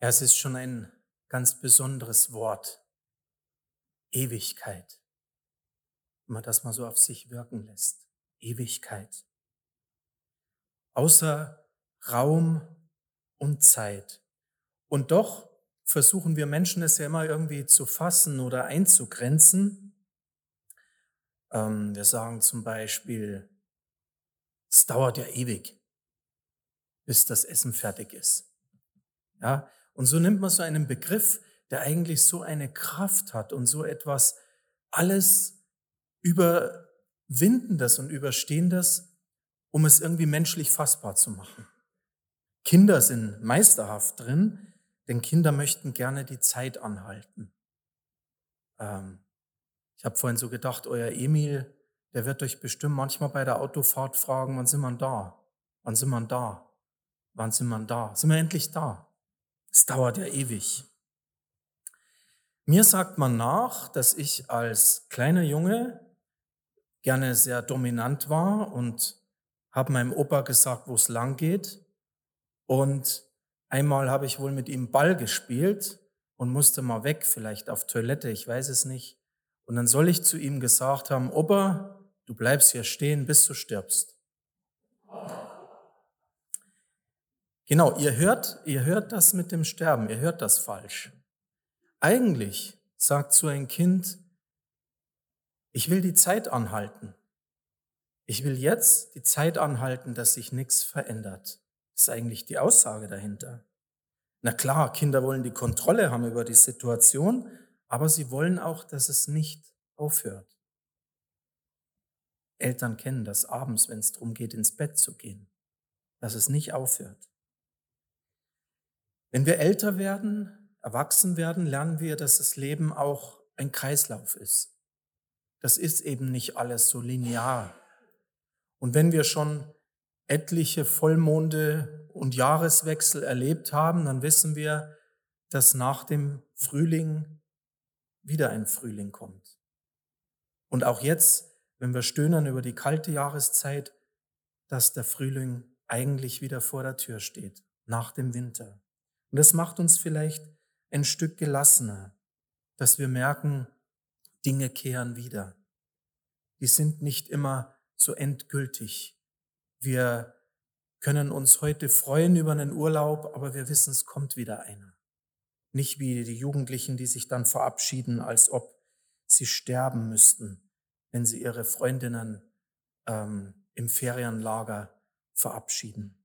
Ja, es ist schon ein ganz besonderes Wort. Ewigkeit. Wenn man das mal so auf sich wirken lässt. Ewigkeit. Außer Raum und Zeit. Und doch versuchen wir Menschen es ja immer irgendwie zu fassen oder einzugrenzen. Ähm, wir sagen zum Beispiel, es dauert ja ewig, bis das Essen fertig ist. Ja, und so nimmt man so einen Begriff, der eigentlich so eine Kraft hat und so etwas alles Überwindendes und Überstehendes, um es irgendwie menschlich fassbar zu machen. Kinder sind meisterhaft drin, denn Kinder möchten gerne die Zeit anhalten. Ähm, ich habe vorhin so gedacht, euer Emil, der wird euch bestimmt manchmal bei der Autofahrt fragen, wann sind wir da? Wann sind wir da? Wann sind wir da? Sind wir endlich da? Es dauert ja ewig. Mir sagt man nach, dass ich als kleiner Junge gerne sehr dominant war und habe meinem Opa gesagt, wo es lang geht. Und einmal habe ich wohl mit ihm Ball gespielt und musste mal weg, vielleicht auf Toilette, ich weiß es nicht. Und dann soll ich zu ihm gesagt haben, Opa, du bleibst hier stehen, bis du stirbst. Genau, ihr hört, ihr hört das mit dem Sterben, ihr hört das falsch. Eigentlich sagt so ein Kind, ich will die Zeit anhalten. Ich will jetzt die Zeit anhalten, dass sich nichts verändert. Das ist eigentlich die Aussage dahinter. Na klar, Kinder wollen die Kontrolle haben über die Situation, aber sie wollen auch, dass es nicht aufhört. Eltern kennen das abends, wenn es darum geht, ins Bett zu gehen, dass es nicht aufhört. Wenn wir älter werden, erwachsen werden, lernen wir, dass das Leben auch ein Kreislauf ist. Das ist eben nicht alles so linear. Und wenn wir schon etliche Vollmonde und Jahreswechsel erlebt haben, dann wissen wir, dass nach dem Frühling wieder ein Frühling kommt. Und auch jetzt, wenn wir stöhnen über die kalte Jahreszeit, dass der Frühling eigentlich wieder vor der Tür steht, nach dem Winter. Und das macht uns vielleicht ein Stück gelassener, dass wir merken, Dinge kehren wieder. Die sind nicht immer so endgültig. Wir können uns heute freuen über einen Urlaub, aber wir wissen, es kommt wieder einer. Nicht wie die Jugendlichen, die sich dann verabschieden, als ob sie sterben müssten, wenn sie ihre Freundinnen ähm, im Ferienlager verabschieden.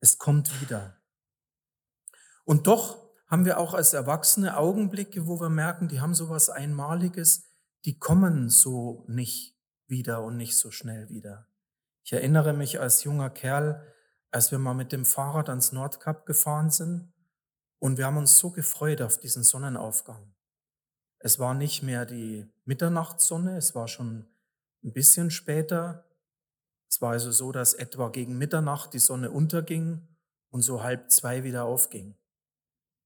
Es kommt wieder. Und doch haben wir auch als Erwachsene Augenblicke, wo wir merken, die haben so was Einmaliges, die kommen so nicht wieder und nicht so schnell wieder. Ich erinnere mich als junger Kerl, als wir mal mit dem Fahrrad ans Nordkap gefahren sind und wir haben uns so gefreut auf diesen Sonnenaufgang. Es war nicht mehr die Mitternachtssonne, es war schon ein bisschen später. Es war also so, dass etwa gegen Mitternacht die Sonne unterging und so halb zwei wieder aufging.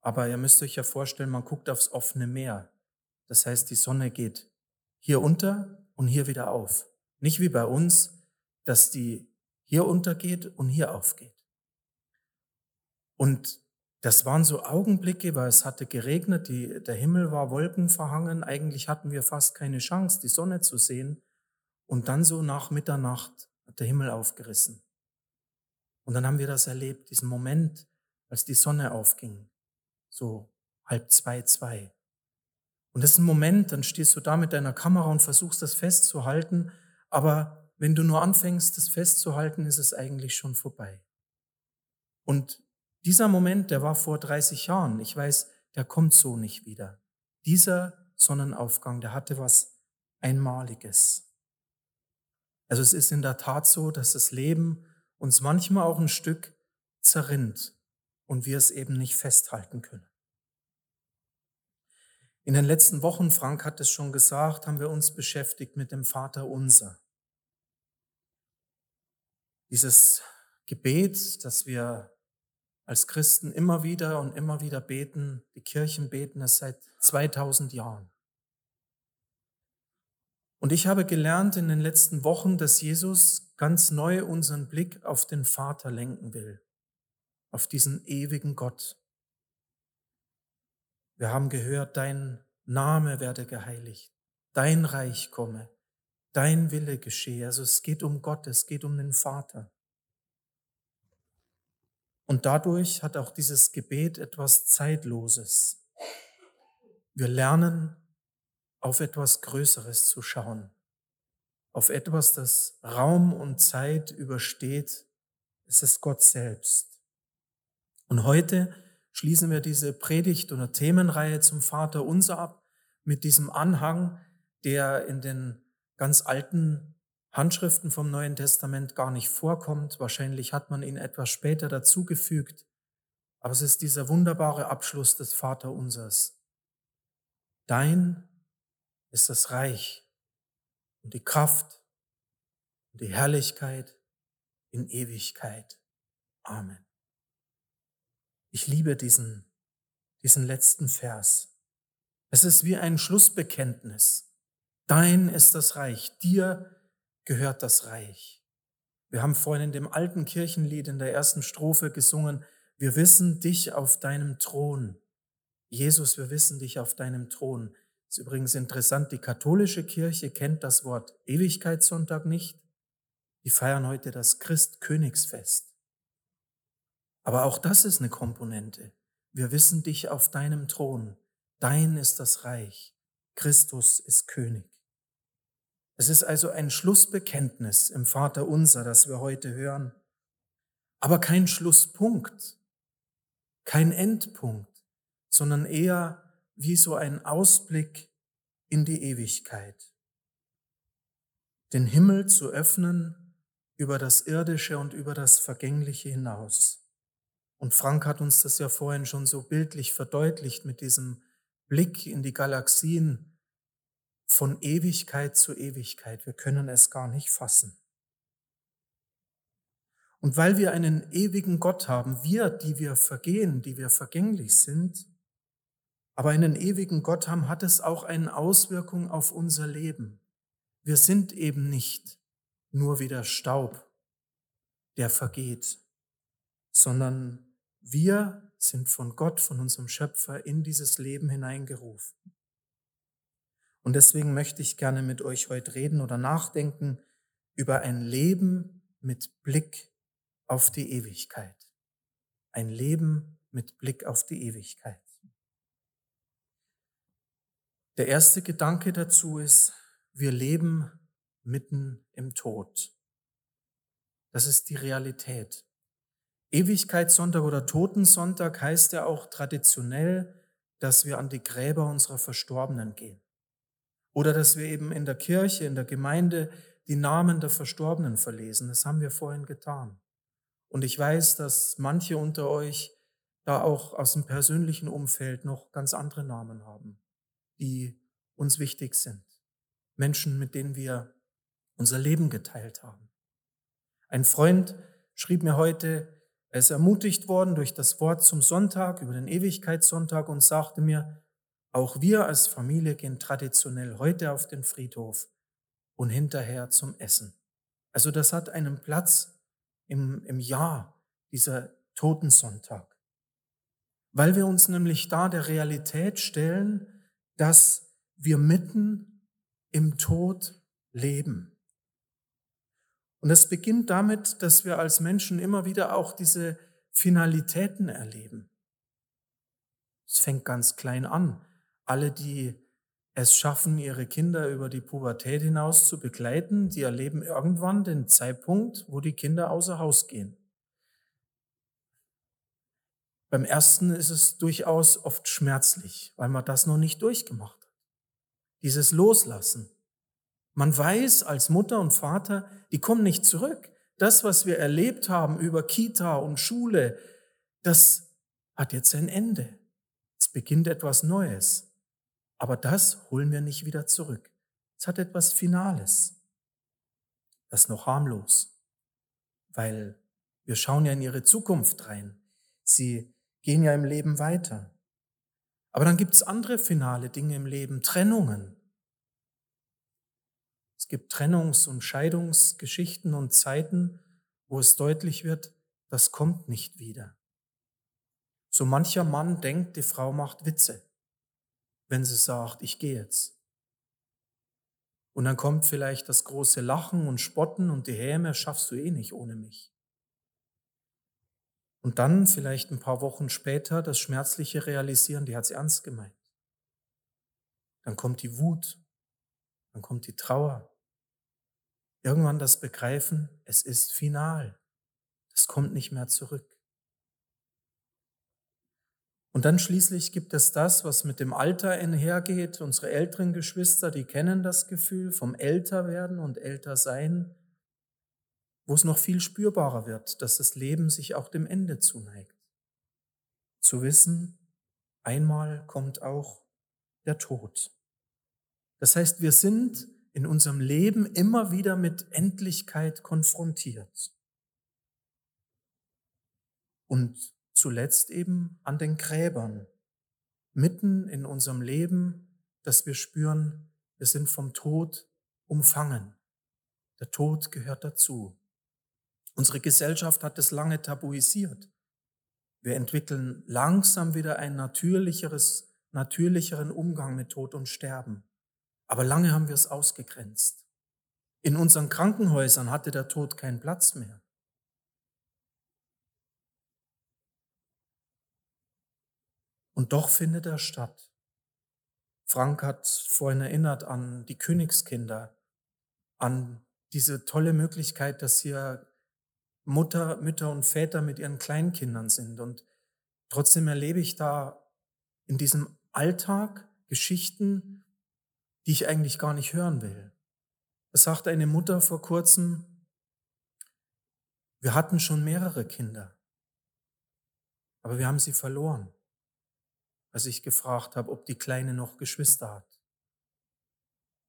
Aber ihr müsst euch ja vorstellen, man guckt aufs offene Meer. Das heißt, die Sonne geht hier unter und hier wieder auf. Nicht wie bei uns, dass die hier untergeht und hier aufgeht. Und das waren so Augenblicke, weil es hatte geregnet, die, der Himmel war wolkenverhangen, eigentlich hatten wir fast keine Chance, die Sonne zu sehen. Und dann so nach Mitternacht hat der Himmel aufgerissen. Und dann haben wir das erlebt, diesen Moment, als die Sonne aufging so halb zwei, zwei. Und das ist ein Moment, dann stehst du da mit deiner Kamera und versuchst das festzuhalten, aber wenn du nur anfängst, das festzuhalten, ist es eigentlich schon vorbei. Und dieser Moment, der war vor 30 Jahren. Ich weiß, der kommt so nicht wieder. Dieser Sonnenaufgang, der hatte was Einmaliges. Also es ist in der Tat so, dass das Leben uns manchmal auch ein Stück zerrinnt und wir es eben nicht festhalten können. In den letzten Wochen, Frank hat es schon gesagt, haben wir uns beschäftigt mit dem Vater unser. Dieses Gebet, das wir als Christen immer wieder und immer wieder beten, die Kirchen beten es seit 2000 Jahren. Und ich habe gelernt in den letzten Wochen, dass Jesus ganz neu unseren Blick auf den Vater lenken will auf diesen ewigen Gott. Wir haben gehört, dein Name werde geheiligt, dein Reich komme, dein Wille geschehe. Also es geht um Gott, es geht um den Vater. Und dadurch hat auch dieses Gebet etwas Zeitloses. Wir lernen, auf etwas Größeres zu schauen, auf etwas, das Raum und Zeit übersteht. Es ist Gott selbst. Und heute schließen wir diese Predigt- oder Themenreihe zum Vater unser ab mit diesem Anhang, der in den ganz alten Handschriften vom Neuen Testament gar nicht vorkommt. Wahrscheinlich hat man ihn etwas später dazugefügt. Aber es ist dieser wunderbare Abschluss des Vaterunsers. Dein ist das Reich und die Kraft und die Herrlichkeit in Ewigkeit. Amen. Ich liebe diesen, diesen letzten Vers. Es ist wie ein Schlussbekenntnis. Dein ist das Reich, dir gehört das Reich. Wir haben vorhin in dem alten Kirchenlied in der ersten Strophe gesungen, wir wissen dich auf deinem Thron. Jesus, wir wissen dich auf deinem Thron. Ist übrigens interessant, die katholische Kirche kennt das Wort Ewigkeitssonntag nicht. Die feiern heute das Christkönigsfest. Aber auch das ist eine Komponente. Wir wissen dich auf deinem Thron. Dein ist das Reich. Christus ist König. Es ist also ein Schlussbekenntnis im Vater unser, das wir heute hören, aber kein Schlusspunkt, kein Endpunkt, sondern eher wie so ein Ausblick in die Ewigkeit. Den Himmel zu öffnen über das Irdische und über das Vergängliche hinaus. Und Frank hat uns das ja vorhin schon so bildlich verdeutlicht mit diesem Blick in die Galaxien, von Ewigkeit zu Ewigkeit. Wir können es gar nicht fassen. Und weil wir einen ewigen Gott haben, wir, die wir vergehen, die wir vergänglich sind, aber einen ewigen Gott haben, hat es auch eine Auswirkung auf unser Leben. Wir sind eben nicht nur wie der Staub, der vergeht, sondern wir sind von Gott, von unserem Schöpfer in dieses Leben hineingerufen. Und deswegen möchte ich gerne mit euch heute reden oder nachdenken über ein Leben mit Blick auf die Ewigkeit. Ein Leben mit Blick auf die Ewigkeit. Der erste Gedanke dazu ist, wir leben mitten im Tod. Das ist die Realität. Ewigkeitssonntag oder Totensonntag heißt ja auch traditionell, dass wir an die Gräber unserer Verstorbenen gehen. Oder dass wir eben in der Kirche, in der Gemeinde die Namen der Verstorbenen verlesen. Das haben wir vorhin getan. Und ich weiß, dass manche unter euch da auch aus dem persönlichen Umfeld noch ganz andere Namen haben, die uns wichtig sind. Menschen, mit denen wir unser Leben geteilt haben. Ein Freund schrieb mir heute, er ist ermutigt worden durch das Wort zum Sonntag, über den Ewigkeitssonntag und sagte mir, auch wir als Familie gehen traditionell heute auf den Friedhof und hinterher zum Essen. Also das hat einen Platz im, im Jahr, dieser Totensonntag. Weil wir uns nämlich da der Realität stellen, dass wir mitten im Tod leben. Und es beginnt damit, dass wir als Menschen immer wieder auch diese Finalitäten erleben. Es fängt ganz klein an alle, die es schaffen, ihre Kinder über die Pubertät hinaus zu begleiten, die erleben irgendwann den Zeitpunkt, wo die Kinder außer Haus gehen. Beim ersten ist es durchaus oft schmerzlich, weil man das noch nicht durchgemacht hat. Dieses Loslassen. Man weiß als Mutter und Vater, die kommen nicht zurück. Das, was wir erlebt haben über Kita und Schule, das hat jetzt ein Ende. Es beginnt etwas Neues. Aber das holen wir nicht wieder zurück. Es hat etwas Finales. Das ist noch harmlos, weil wir schauen ja in ihre Zukunft rein. Sie gehen ja im Leben weiter. Aber dann gibt es andere finale Dinge im Leben, Trennungen. Gibt Trennungs- und Scheidungsgeschichten und Zeiten, wo es deutlich wird, das kommt nicht wieder. So mancher Mann denkt, die Frau macht Witze. wenn sie sagt, ich gehe jetzt. Und dann kommt vielleicht das große Lachen und Spotten und die Häme, schaffst du eh nicht ohne mich. Und dann vielleicht ein paar Wochen später das schmerzliche Realisieren, die hat es ernst gemeint. Dann kommt die Wut, dann kommt die Trauer. Irgendwann das Begreifen, es ist final. Es kommt nicht mehr zurück. Und dann schließlich gibt es das, was mit dem Alter einhergeht. Unsere älteren Geschwister, die kennen das Gefühl vom Älterwerden und Ältersein, wo es noch viel spürbarer wird, dass das Leben sich auch dem Ende zuneigt. Zu wissen, einmal kommt auch der Tod. Das heißt, wir sind in unserem Leben immer wieder mit Endlichkeit konfrontiert. Und zuletzt eben an den Gräbern, mitten in unserem Leben, dass wir spüren, wir sind vom Tod umfangen. Der Tod gehört dazu. Unsere Gesellschaft hat es lange tabuisiert. Wir entwickeln langsam wieder ein natürlicheres, natürlicheren Umgang mit Tod und Sterben. Aber lange haben wir es ausgegrenzt. In unseren Krankenhäusern hatte der Tod keinen Platz mehr. Und doch findet er statt. Frank hat vorhin erinnert an die Königskinder, an diese tolle Möglichkeit, dass hier Mutter, Mütter und Väter mit ihren Kleinkindern sind. Und trotzdem erlebe ich da in diesem Alltag Geschichten, die ich eigentlich gar nicht hören will. Es sagte eine Mutter vor kurzem, wir hatten schon mehrere Kinder, aber wir haben sie verloren als ich gefragt habe, ob die Kleine noch Geschwister hat.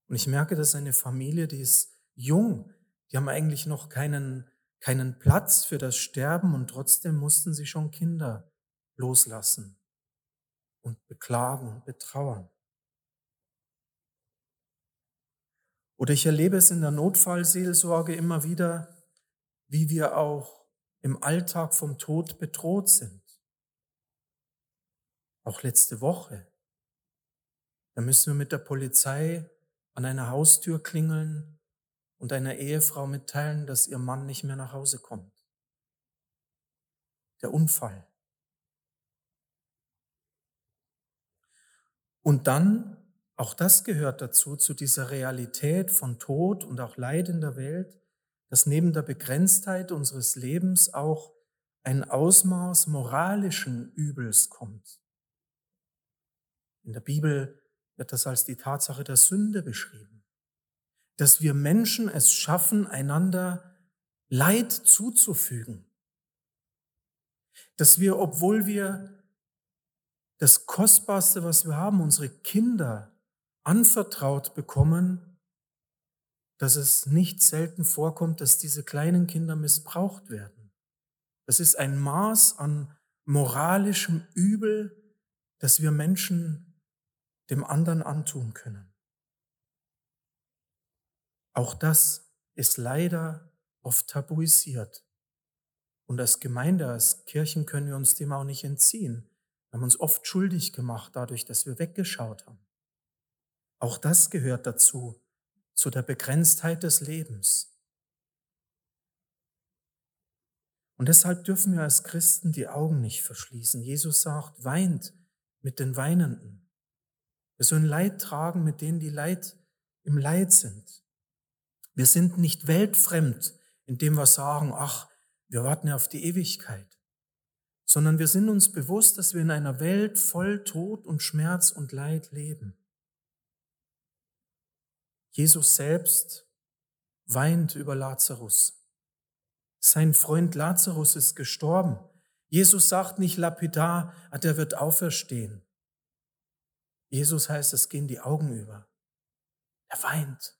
Und ich merke, dass eine Familie, die ist jung, die haben eigentlich noch keinen, keinen Platz für das Sterben und trotzdem mussten sie schon Kinder loslassen und beklagen und betrauern. Oder ich erlebe es in der Notfallseelsorge immer wieder, wie wir auch im Alltag vom Tod bedroht sind. Auch letzte Woche. Da müssen wir mit der Polizei an einer Haustür klingeln und einer Ehefrau mitteilen, dass ihr Mann nicht mehr nach Hause kommt. Der Unfall. Und dann, auch das gehört dazu, zu dieser Realität von Tod und auch Leid in der Welt, dass neben der Begrenztheit unseres Lebens auch ein Ausmaß moralischen Übels kommt. In der Bibel wird das als die Tatsache der Sünde beschrieben, dass wir Menschen es schaffen, einander Leid zuzufügen, dass wir, obwohl wir das Kostbarste, was wir haben, unsere Kinder anvertraut bekommen, dass es nicht selten vorkommt, dass diese kleinen Kinder missbraucht werden. Das ist ein Maß an moralischem Übel, das wir Menschen dem anderen antun können. Auch das ist leider oft tabuisiert. Und als Gemeinde, als Kirchen können wir uns dem auch nicht entziehen. Wir haben uns oft schuldig gemacht dadurch, dass wir weggeschaut haben. Auch das gehört dazu, zu der Begrenztheit des Lebens. Und deshalb dürfen wir als Christen die Augen nicht verschließen. Jesus sagt, weint mit den Weinenden. Wir sollen Leid tragen mit denen, die Leid im Leid sind. Wir sind nicht weltfremd, indem wir sagen, ach, wir warten ja auf die Ewigkeit, sondern wir sind uns bewusst, dass wir in einer Welt voll Tod und Schmerz und Leid leben. Jesus selbst weint über Lazarus. Sein Freund Lazarus ist gestorben. Jesus sagt nicht lapidar, ah, der wird auferstehen. Jesus heißt, es gehen die Augen über. Er weint.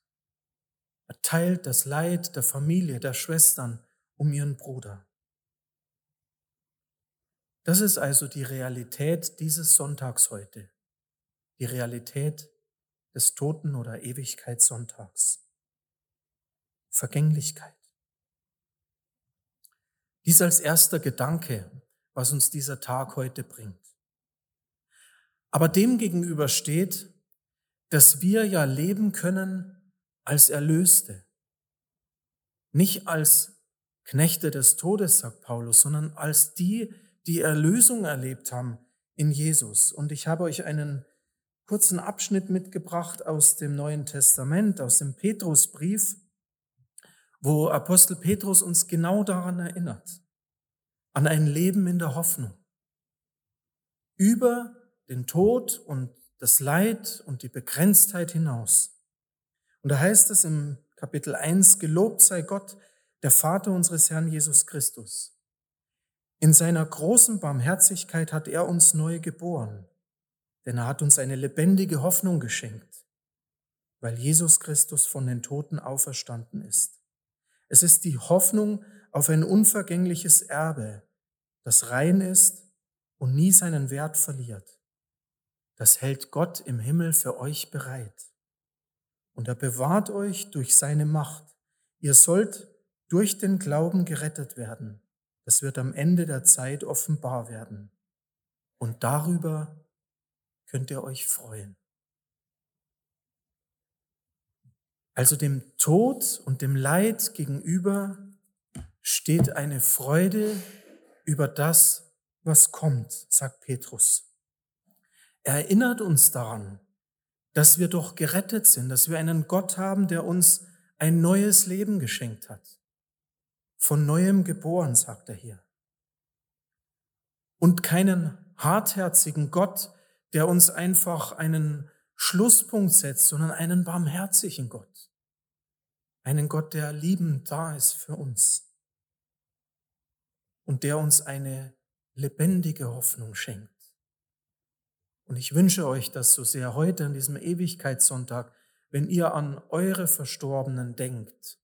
Er teilt das Leid der Familie, der Schwestern um ihren Bruder. Das ist also die Realität dieses Sonntags heute. Die Realität des Toten- oder Ewigkeitssonntags. Vergänglichkeit. Dies als erster Gedanke, was uns dieser Tag heute bringt. Aber dem gegenüber steht, dass wir ja leben können als Erlöste. Nicht als Knechte des Todes, sagt Paulus, sondern als die, die Erlösung erlebt haben in Jesus. Und ich habe euch einen kurzen Abschnitt mitgebracht aus dem Neuen Testament, aus dem Petrusbrief, wo Apostel Petrus uns genau daran erinnert, an ein Leben in der Hoffnung. Über den Tod und das Leid und die Begrenztheit hinaus. Und da heißt es im Kapitel 1, gelobt sei Gott, der Vater unseres Herrn Jesus Christus. In seiner großen Barmherzigkeit hat er uns neu geboren, denn er hat uns eine lebendige Hoffnung geschenkt, weil Jesus Christus von den Toten auferstanden ist. Es ist die Hoffnung auf ein unvergängliches Erbe, das rein ist und nie seinen Wert verliert. Das hält Gott im Himmel für euch bereit. Und er bewahrt euch durch seine Macht. Ihr sollt durch den Glauben gerettet werden. Das wird am Ende der Zeit offenbar werden. Und darüber könnt ihr euch freuen. Also dem Tod und dem Leid gegenüber steht eine Freude über das, was kommt, sagt Petrus. Er erinnert uns daran, dass wir doch gerettet sind, dass wir einen Gott haben, der uns ein neues Leben geschenkt hat. Von neuem geboren, sagt er hier. Und keinen hartherzigen Gott, der uns einfach einen Schlusspunkt setzt, sondern einen barmherzigen Gott. Einen Gott, der liebend da ist für uns und der uns eine lebendige Hoffnung schenkt. Und ich wünsche euch das so sehr heute an diesem Ewigkeitssonntag, wenn ihr an eure Verstorbenen denkt,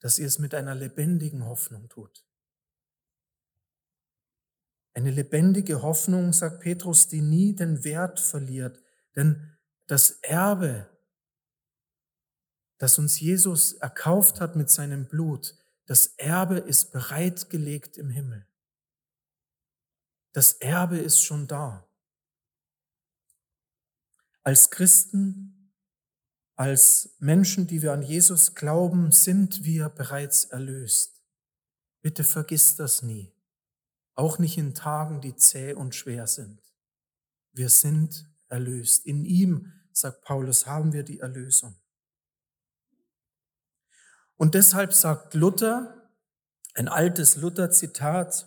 dass ihr es mit einer lebendigen Hoffnung tut. Eine lebendige Hoffnung, sagt Petrus, die nie den Wert verliert, denn das Erbe, das uns Jesus erkauft hat mit seinem Blut, das Erbe ist bereitgelegt im Himmel. Das Erbe ist schon da. Als Christen, als Menschen, die wir an Jesus glauben, sind wir bereits erlöst. Bitte vergiss das nie. Auch nicht in Tagen, die zäh und schwer sind. Wir sind erlöst. In ihm, sagt Paulus, haben wir die Erlösung. Und deshalb sagt Luther, ein altes Luther-Zitat,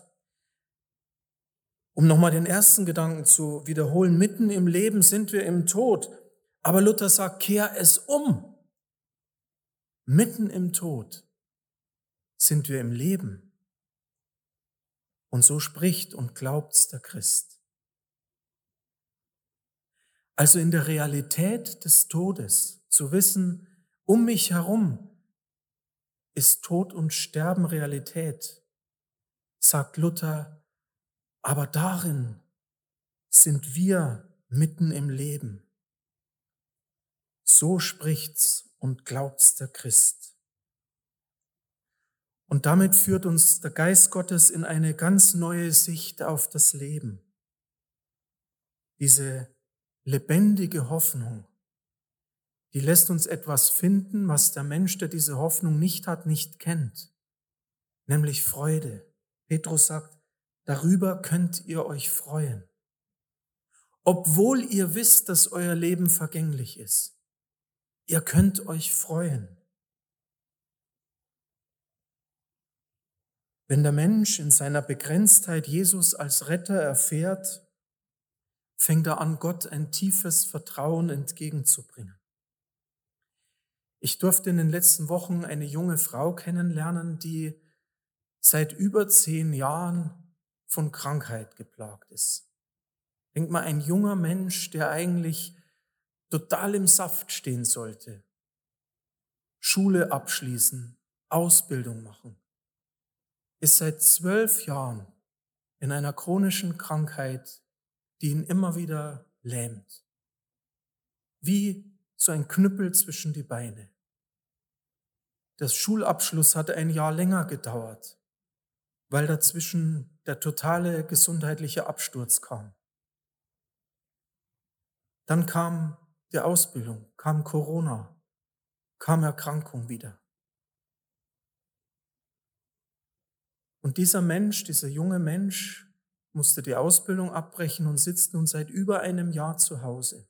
um nochmal den ersten Gedanken zu wiederholen, mitten im Leben sind wir im Tod. Aber Luther sagt, kehr es um. Mitten im Tod sind wir im Leben. Und so spricht und glaubt's der Christ. Also in der Realität des Todes zu wissen, um mich herum ist Tod und Sterben Realität, sagt Luther, aber darin sind wir mitten im Leben. So spricht's und glaubt's der Christ. Und damit führt uns der Geist Gottes in eine ganz neue Sicht auf das Leben. Diese lebendige Hoffnung, die lässt uns etwas finden, was der Mensch, der diese Hoffnung nicht hat, nicht kennt, nämlich Freude. Petrus sagt, Darüber könnt ihr euch freuen. Obwohl ihr wisst, dass euer Leben vergänglich ist. Ihr könnt euch freuen. Wenn der Mensch in seiner Begrenztheit Jesus als Retter erfährt, fängt er an, Gott ein tiefes Vertrauen entgegenzubringen. Ich durfte in den letzten Wochen eine junge Frau kennenlernen, die seit über zehn Jahren von Krankheit geplagt ist. Denk mal, ein junger Mensch, der eigentlich total im Saft stehen sollte. Schule abschließen, Ausbildung machen, ist seit zwölf Jahren in einer chronischen Krankheit, die ihn immer wieder lähmt. Wie so ein Knüppel zwischen die Beine. Das Schulabschluss hatte ein Jahr länger gedauert, weil dazwischen der totale gesundheitliche Absturz kam. Dann kam die Ausbildung, kam Corona, kam Erkrankung wieder. Und dieser Mensch, dieser junge Mensch, musste die Ausbildung abbrechen und sitzt nun seit über einem Jahr zu Hause.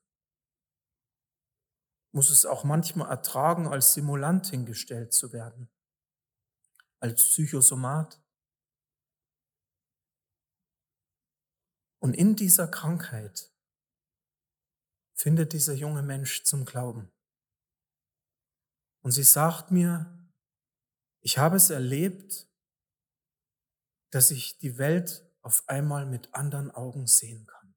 Muss es auch manchmal ertragen, als Simulant hingestellt zu werden, als Psychosomat. Und in dieser Krankheit findet dieser junge Mensch zum Glauben. Und sie sagt mir, ich habe es erlebt, dass ich die Welt auf einmal mit anderen Augen sehen kann.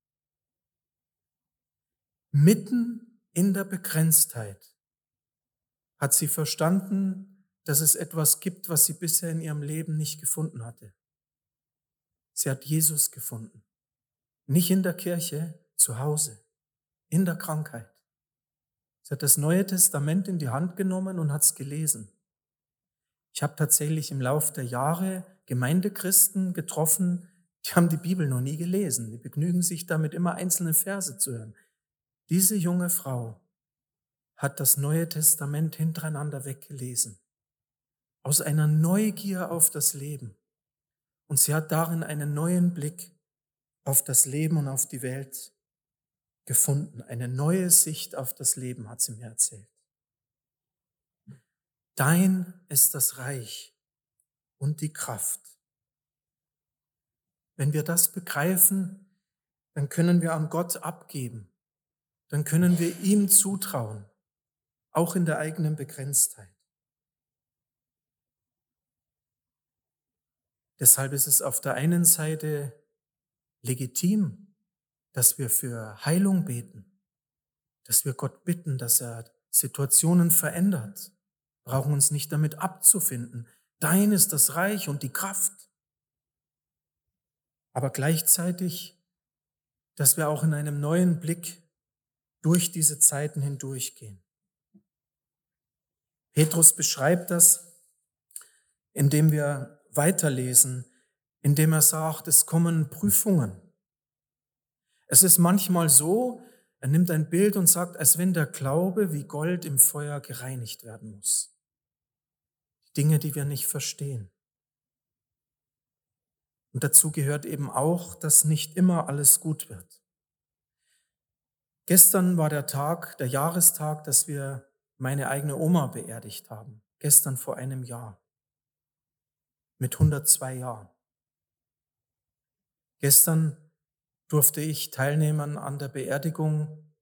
Mitten in der Begrenztheit hat sie verstanden, dass es etwas gibt, was sie bisher in ihrem Leben nicht gefunden hatte. Sie hat Jesus gefunden. Nicht in der Kirche, zu Hause, in der Krankheit. Sie hat das Neue Testament in die Hand genommen und hat es gelesen. Ich habe tatsächlich im Laufe der Jahre Gemeindechristen getroffen, die haben die Bibel noch nie gelesen. Die begnügen sich damit, immer einzelne Verse zu hören. Diese junge Frau hat das Neue Testament hintereinander weggelesen. Aus einer Neugier auf das Leben. Und sie hat darin einen neuen Blick auf das Leben und auf die Welt gefunden. Eine neue Sicht auf das Leben hat sie mir erzählt. Dein ist das Reich und die Kraft. Wenn wir das begreifen, dann können wir an Gott abgeben. Dann können wir ihm zutrauen, auch in der eigenen Begrenztheit. Deshalb ist es auf der einen Seite legitim, dass wir für Heilung beten, dass wir Gott bitten, dass er Situationen verändert, brauchen uns nicht damit abzufinden. Dein ist das Reich und die Kraft. Aber gleichzeitig, dass wir auch in einem neuen Blick durch diese Zeiten hindurchgehen. Petrus beschreibt das, indem wir weiterlesen, indem er sagt, es kommen Prüfungen. Es ist manchmal so, er nimmt ein Bild und sagt, als wenn der Glaube wie Gold im Feuer gereinigt werden muss. Dinge, die wir nicht verstehen. Und dazu gehört eben auch, dass nicht immer alles gut wird. Gestern war der Tag, der Jahrestag, dass wir meine eigene Oma beerdigt haben. Gestern vor einem Jahr. Mit 102 Jahren. Gestern durfte ich teilnehmen an der Beerdigung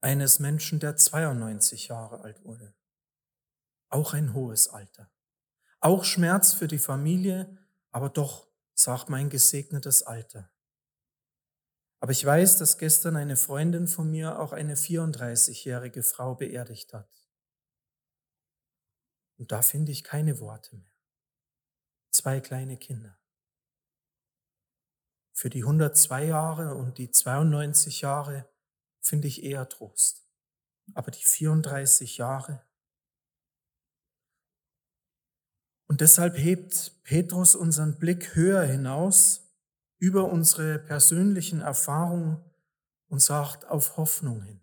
eines Menschen, der 92 Jahre alt wurde. Auch ein hohes Alter. Auch Schmerz für die Familie, aber doch, sagt mein gesegnetes Alter. Aber ich weiß, dass gestern eine Freundin von mir auch eine 34-jährige Frau beerdigt hat. Und da finde ich keine Worte mehr. Zwei kleine Kinder. Für die 102 Jahre und die 92 Jahre finde ich eher Trost. Aber die 34 Jahre. Und deshalb hebt Petrus unseren Blick höher hinaus über unsere persönlichen Erfahrungen und sagt auf Hoffnung hin.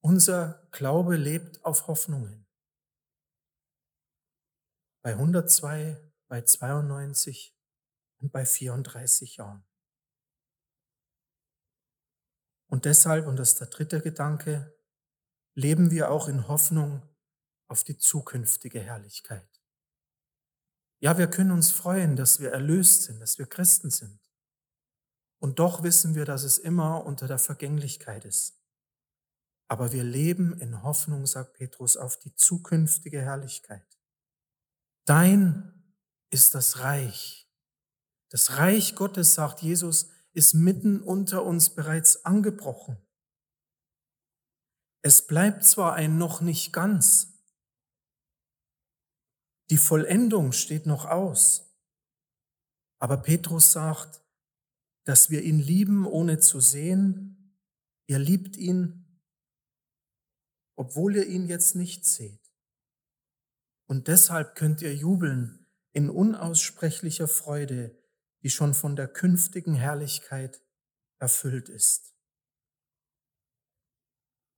Unser Glaube lebt auf Hoffnung hin. Bei 102, bei 92, und bei 34 Jahren. Und deshalb, und das ist der dritte Gedanke, leben wir auch in Hoffnung auf die zukünftige Herrlichkeit. Ja, wir können uns freuen, dass wir erlöst sind, dass wir Christen sind. Und doch wissen wir, dass es immer unter der Vergänglichkeit ist. Aber wir leben in Hoffnung, sagt Petrus, auf die zukünftige Herrlichkeit. Dein ist das Reich, das Reich Gottes, sagt Jesus, ist mitten unter uns bereits angebrochen. Es bleibt zwar ein noch nicht ganz, die Vollendung steht noch aus, aber Petrus sagt, dass wir ihn lieben, ohne zu sehen. Ihr liebt ihn, obwohl ihr ihn jetzt nicht seht. Und deshalb könnt ihr jubeln in unaussprechlicher Freude, die schon von der künftigen Herrlichkeit erfüllt ist.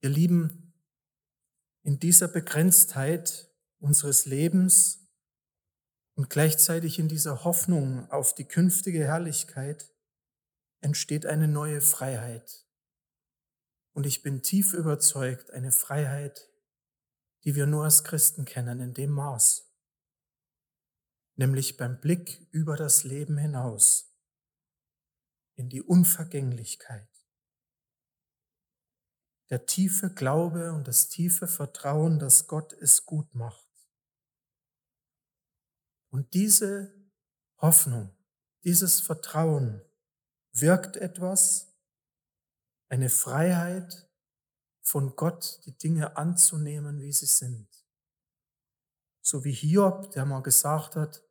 Ihr Lieben, in dieser Begrenztheit unseres Lebens und gleichzeitig in dieser Hoffnung auf die künftige Herrlichkeit entsteht eine neue Freiheit. Und ich bin tief überzeugt, eine Freiheit, die wir nur als Christen kennen, in dem Maß, nämlich beim Blick über das Leben hinaus, in die Unvergänglichkeit. Der tiefe Glaube und das tiefe Vertrauen, dass Gott es gut macht. Und diese Hoffnung, dieses Vertrauen wirkt etwas, eine Freiheit, von Gott die Dinge anzunehmen, wie sie sind. So wie Hiob, der mal gesagt hat,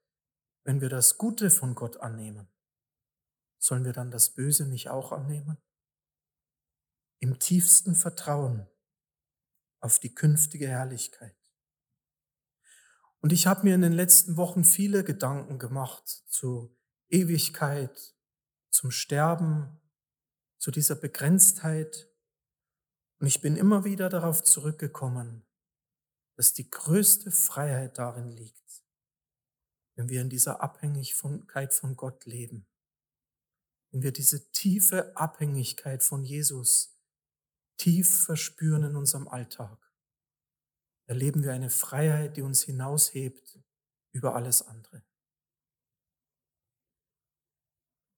wenn wir das Gute von Gott annehmen, sollen wir dann das Böse nicht auch annehmen? Im tiefsten Vertrauen auf die künftige Herrlichkeit. Und ich habe mir in den letzten Wochen viele Gedanken gemacht zu Ewigkeit, zum Sterben, zu dieser Begrenztheit und ich bin immer wieder darauf zurückgekommen, dass die größte Freiheit darin liegt, wenn wir in dieser Abhängigkeit von Gott leben. Wenn wir diese tiefe Abhängigkeit von Jesus tief verspüren in unserem Alltag, erleben wir eine Freiheit, die uns hinaushebt über alles andere.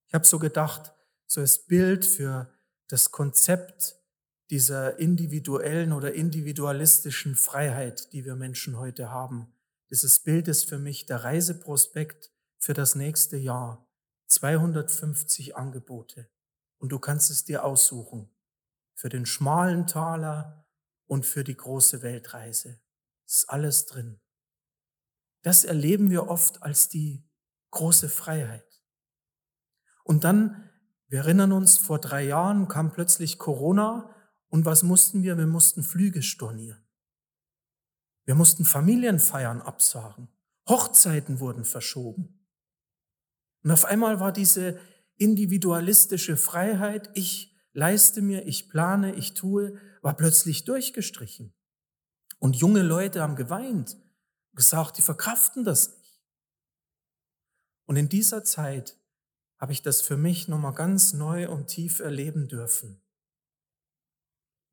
Ich habe so gedacht, so als Bild für das Konzept dieser individuellen oder individualistischen Freiheit, die wir Menschen heute haben. Dieses Bild ist für mich der Reiseprospekt für das nächste Jahr. 250 Angebote. Und du kannst es dir aussuchen. Für den schmalen Taler und für die große Weltreise. Ist alles drin. Das erleben wir oft als die große Freiheit. Und dann, wir erinnern uns, vor drei Jahren kam plötzlich Corona und was mussten wir? Wir mussten Flüge stornieren. Wir mussten Familienfeiern absagen. Hochzeiten wurden verschoben. Und auf einmal war diese individualistische Freiheit, ich leiste mir, ich plane, ich tue, war plötzlich durchgestrichen. Und junge Leute haben geweint, gesagt, die verkraften das nicht. Und in dieser Zeit habe ich das für mich nochmal ganz neu und tief erleben dürfen.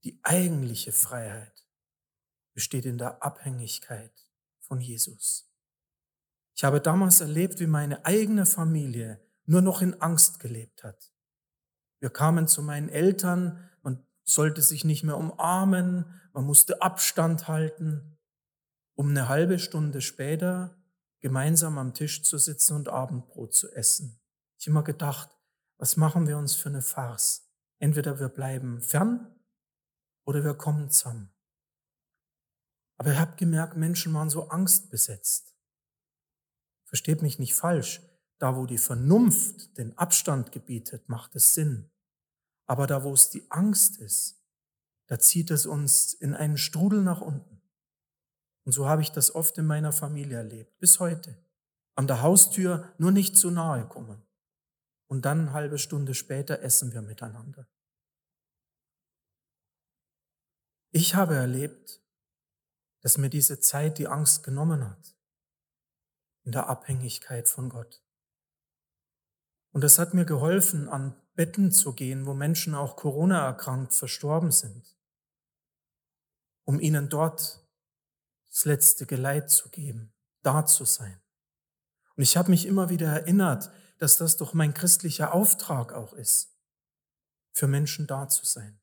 Die eigentliche Freiheit besteht in der Abhängigkeit von Jesus. Ich habe damals erlebt, wie meine eigene Familie nur noch in Angst gelebt hat. Wir kamen zu meinen Eltern, sollte sich nicht mehr umarmen, man musste Abstand halten, um eine halbe Stunde später gemeinsam am Tisch zu sitzen und Abendbrot zu essen. Ich immer gedacht, was machen wir uns für eine Farce? Entweder wir bleiben fern oder wir kommen zusammen. Aber ich habe gemerkt, Menschen waren so angstbesetzt. Versteht mich nicht falsch. Da, wo die Vernunft den Abstand gebietet, macht es Sinn. Aber da, wo es die Angst ist, da zieht es uns in einen Strudel nach unten. Und so habe ich das oft in meiner Familie erlebt, bis heute. An der Haustür nur nicht zu nahe kommen. Und dann eine halbe Stunde später essen wir miteinander. Ich habe erlebt, dass mir diese Zeit die Angst genommen hat in der Abhängigkeit von Gott. Und es hat mir geholfen, an Betten zu gehen, wo Menschen auch Corona erkrankt verstorben sind, um ihnen dort das letzte Geleit zu geben, da zu sein. Und ich habe mich immer wieder erinnert, dass das doch mein christlicher Auftrag auch ist, für Menschen da zu sein.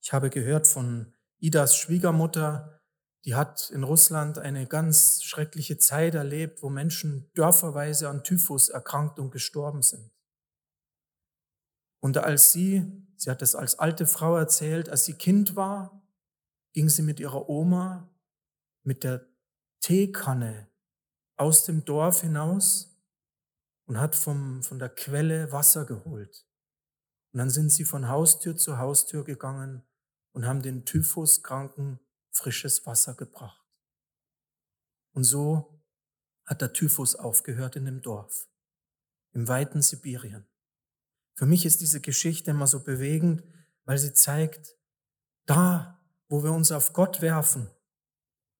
Ich habe gehört von Idas Schwiegermutter, die hat in Russland eine ganz schreckliche Zeit erlebt, wo Menschen dörferweise an Typhus erkrankt und gestorben sind. Und als sie, sie hat es als alte Frau erzählt, als sie Kind war, ging sie mit ihrer Oma mit der Teekanne aus dem Dorf hinaus und hat vom, von der Quelle Wasser geholt. Und dann sind sie von Haustür zu Haustür gegangen und haben den Typhuskranken frisches Wasser gebracht. Und so hat der Typhus aufgehört in dem Dorf, im weiten Sibirien. Für mich ist diese Geschichte immer so bewegend, weil sie zeigt, da, wo wir uns auf Gott werfen,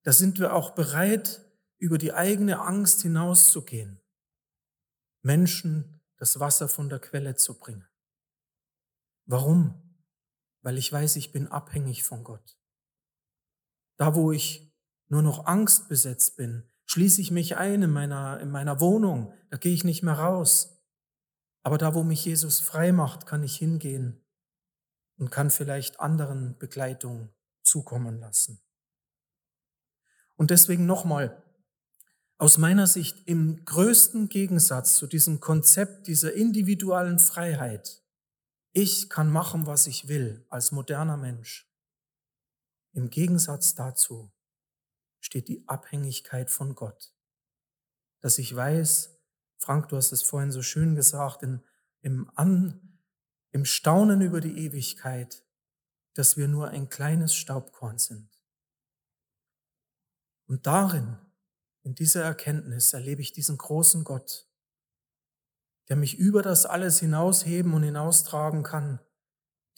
da sind wir auch bereit, über die eigene Angst hinauszugehen, Menschen das Wasser von der Quelle zu bringen. Warum? Weil ich weiß, ich bin abhängig von Gott. Da, wo ich nur noch Angst besetzt bin, schließe ich mich ein in meiner, in meiner Wohnung, da gehe ich nicht mehr raus. Aber da, wo mich Jesus frei macht, kann ich hingehen und kann vielleicht anderen Begleitung zukommen lassen. Und deswegen nochmal, aus meiner Sicht im größten Gegensatz zu diesem Konzept dieser individuellen Freiheit, ich kann machen, was ich will als moderner Mensch. Im Gegensatz dazu steht die Abhängigkeit von Gott. Dass ich weiß, Frank, du hast es vorhin so schön gesagt, in, im, An, im Staunen über die Ewigkeit, dass wir nur ein kleines Staubkorn sind. Und darin, in dieser Erkenntnis, erlebe ich diesen großen Gott, der mich über das alles hinausheben und hinaustragen kann,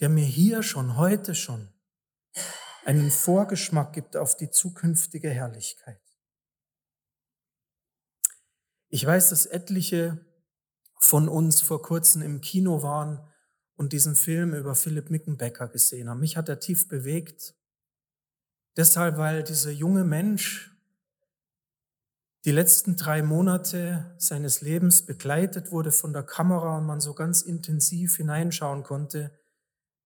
der mir hier schon, heute schon einen Vorgeschmack gibt auf die zukünftige Herrlichkeit. Ich weiß, dass etliche von uns vor kurzem im Kino waren und diesen Film über Philipp Mickenbecker gesehen haben. Mich hat er tief bewegt. Deshalb, weil dieser junge Mensch die letzten drei Monate seines Lebens begleitet wurde von der Kamera und man so ganz intensiv hineinschauen konnte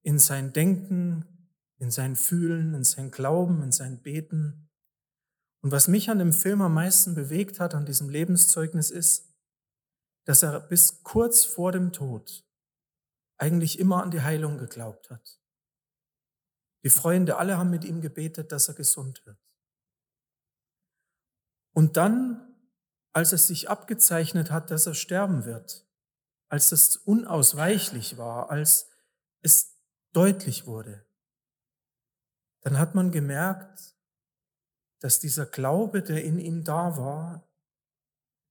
in sein Denken, in sein Fühlen, in sein Glauben, in sein Beten. Und was mich an dem Film am meisten bewegt hat, an diesem Lebenszeugnis ist, dass er bis kurz vor dem Tod eigentlich immer an die Heilung geglaubt hat. Die Freunde alle haben mit ihm gebetet, dass er gesund wird. Und dann, als es sich abgezeichnet hat, dass er sterben wird, als es unausweichlich war, als es deutlich wurde, dann hat man gemerkt, dass dieser Glaube, der in ihm da war,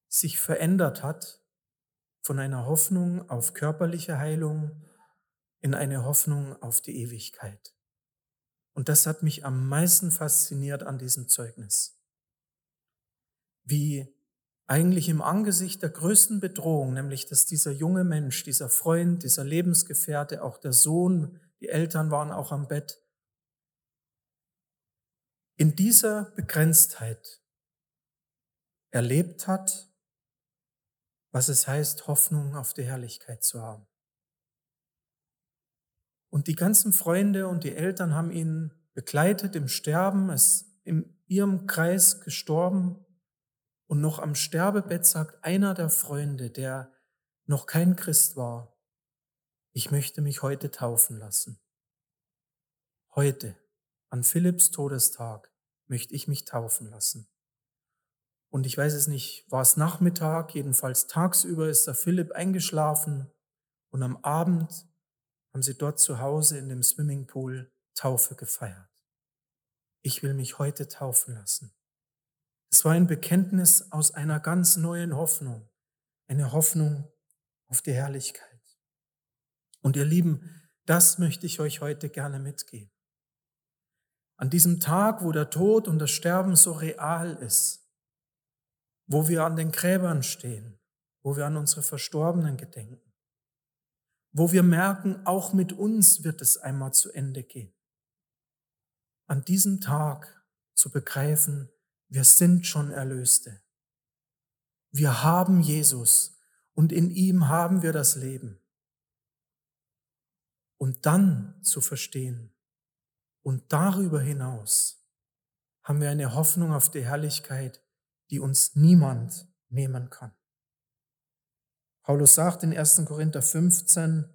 sich verändert hat von einer Hoffnung auf körperliche Heilung in eine Hoffnung auf die Ewigkeit. Und das hat mich am meisten fasziniert an diesem Zeugnis. Wie eigentlich im Angesicht der größten Bedrohung, nämlich dass dieser junge Mensch, dieser Freund, dieser Lebensgefährte, auch der Sohn, die Eltern waren auch am Bett, in dieser Begrenztheit erlebt hat, was es heißt, Hoffnung auf die Herrlichkeit zu haben. Und die ganzen Freunde und die Eltern haben ihn begleitet im Sterben, ist in ihrem Kreis gestorben. Und noch am Sterbebett sagt einer der Freunde, der noch kein Christ war, ich möchte mich heute taufen lassen. Heute an Philipps Todestag möchte ich mich taufen lassen. Und ich weiß es nicht, war es Nachmittag, jedenfalls tagsüber ist der Philipp eingeschlafen und am Abend haben sie dort zu Hause in dem Swimmingpool Taufe gefeiert. Ich will mich heute taufen lassen. Es war ein Bekenntnis aus einer ganz neuen Hoffnung, eine Hoffnung auf die Herrlichkeit. Und ihr Lieben, das möchte ich euch heute gerne mitgeben. An diesem Tag, wo der Tod und das Sterben so real ist, wo wir an den Gräbern stehen, wo wir an unsere Verstorbenen gedenken, wo wir merken, auch mit uns wird es einmal zu Ende gehen. An diesem Tag zu begreifen, wir sind schon Erlöste. Wir haben Jesus und in ihm haben wir das Leben. Und dann zu verstehen, und darüber hinaus haben wir eine Hoffnung auf die Herrlichkeit, die uns niemand nehmen kann. Paulus sagt in 1. Korinther 15,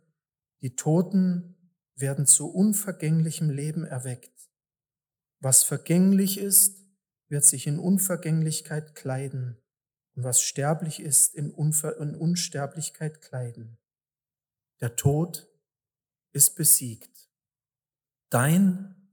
die Toten werden zu unvergänglichem Leben erweckt. Was vergänglich ist, wird sich in Unvergänglichkeit kleiden und was sterblich ist, in, Unver in Unsterblichkeit kleiden. Der Tod ist besiegt. Dein